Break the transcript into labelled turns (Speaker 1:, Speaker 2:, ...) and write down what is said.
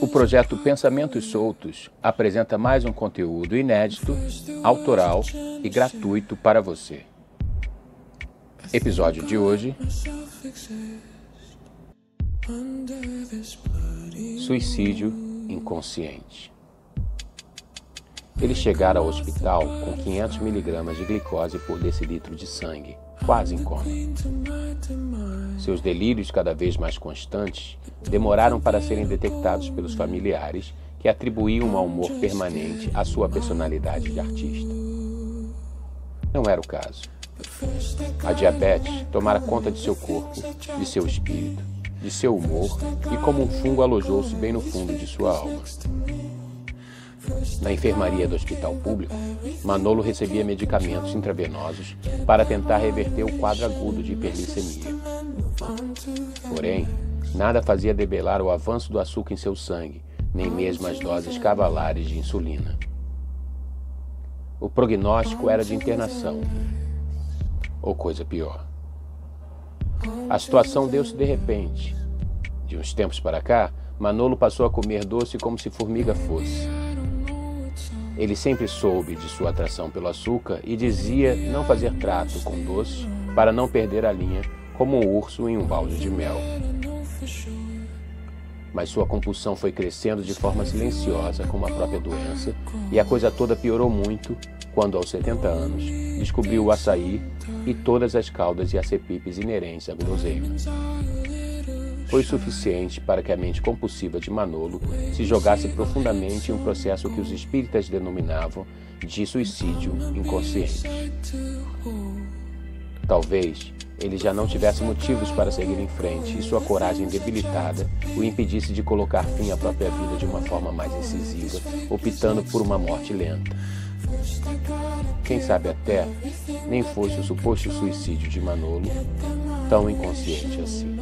Speaker 1: O projeto Pensamentos Soltos apresenta mais um conteúdo inédito, autoral e gratuito para você. Episódio de hoje: Suicídio inconsciente. Ele chegara ao hospital com 500 miligramas de glicose por decilitro de sangue, quase em coma. Seus delírios, cada vez mais constantes, demoraram para serem detectados pelos familiares, que atribuíam um mau humor permanente à sua personalidade de artista. Não era o caso. A diabetes tomara conta de seu corpo, de seu espírito, de seu humor e, como um fungo, alojou-se bem no fundo de sua alma. Na enfermaria do hospital público, Manolo recebia medicamentos intravenosos para tentar reverter o quadro agudo de hiperglicemia. Porém, nada fazia debelar o avanço do açúcar em seu sangue, nem mesmo as doses cavalares de insulina. O prognóstico era de internação, ou coisa pior. A situação deu-se de repente. De uns tempos para cá, Manolo passou a comer doce como se formiga fosse. Ele sempre soube de sua atração pelo açúcar e dizia não fazer trato com doce para não perder a linha como um urso em um balde de mel. Mas sua compulsão foi crescendo de forma silenciosa, como a própria doença, e a coisa toda piorou muito quando, aos 70 anos, descobriu o açaí e todas as caldas e acepipes inerentes à guloseima foi suficiente para que a mente compulsiva de Manolo se jogasse profundamente em um processo que os espíritas denominavam de suicídio inconsciente. Talvez ele já não tivesse motivos para seguir em frente e sua coragem debilitada o impedisse de colocar fim à própria vida de uma forma mais incisiva, optando por uma morte lenta. Quem sabe até nem fosse o suposto suicídio de Manolo tão inconsciente assim.